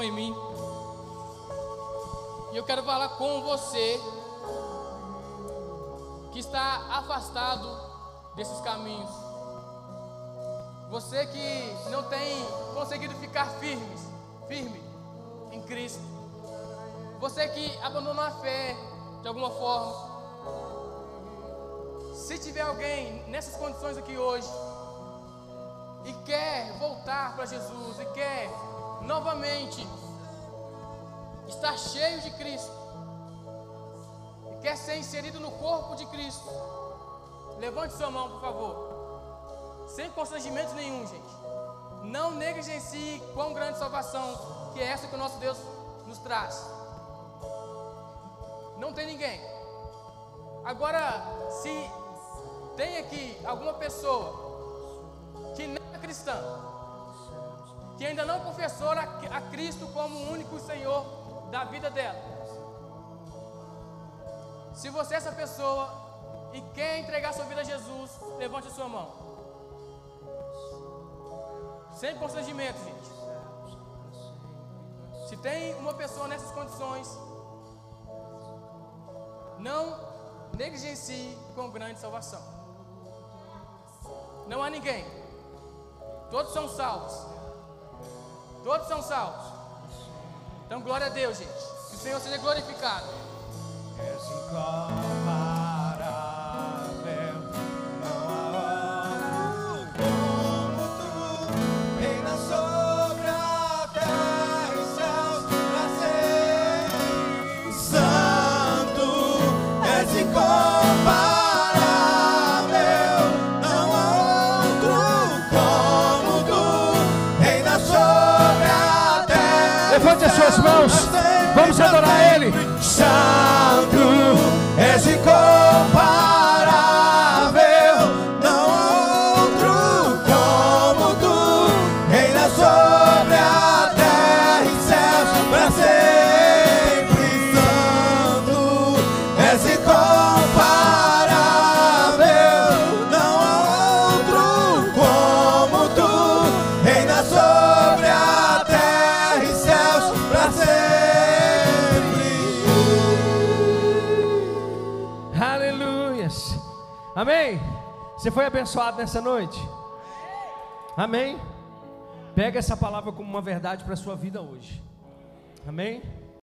Em mim. E eu quero falar com você que está afastado desses caminhos. Você que não tem conseguido ficar firme, firme em Cristo. Você que abandonou a fé de alguma forma. Se tiver alguém nessas condições aqui hoje, e quer voltar para Jesus e quer novamente estar cheio de Cristo e quer ser inserido no corpo de Cristo, levante sua mão, por favor. Sem constrangimento nenhum, gente. Não negligencie quão grande salvação que é essa que o nosso Deus nos traz. Não tem ninguém. Agora, se tem aqui alguma pessoa que não é cristã, que ainda não confessou a, Cristo como o único Senhor da vida dela. Se você é essa pessoa e quer entregar sua vida a Jesus, levante a sua mão. Sem constrangimento, gente. Se tem uma pessoa nessas condições, não negligencie com grande salvação. Não há ninguém Todos são salvos. Todos são salvos. Então, glória a Deus, gente. Que o Senhor seja glorificado. As mãos. Vamos adorar Ele. Santo Você foi abençoado nessa noite? Amém. Pega essa palavra como uma verdade para a sua vida hoje. Amém.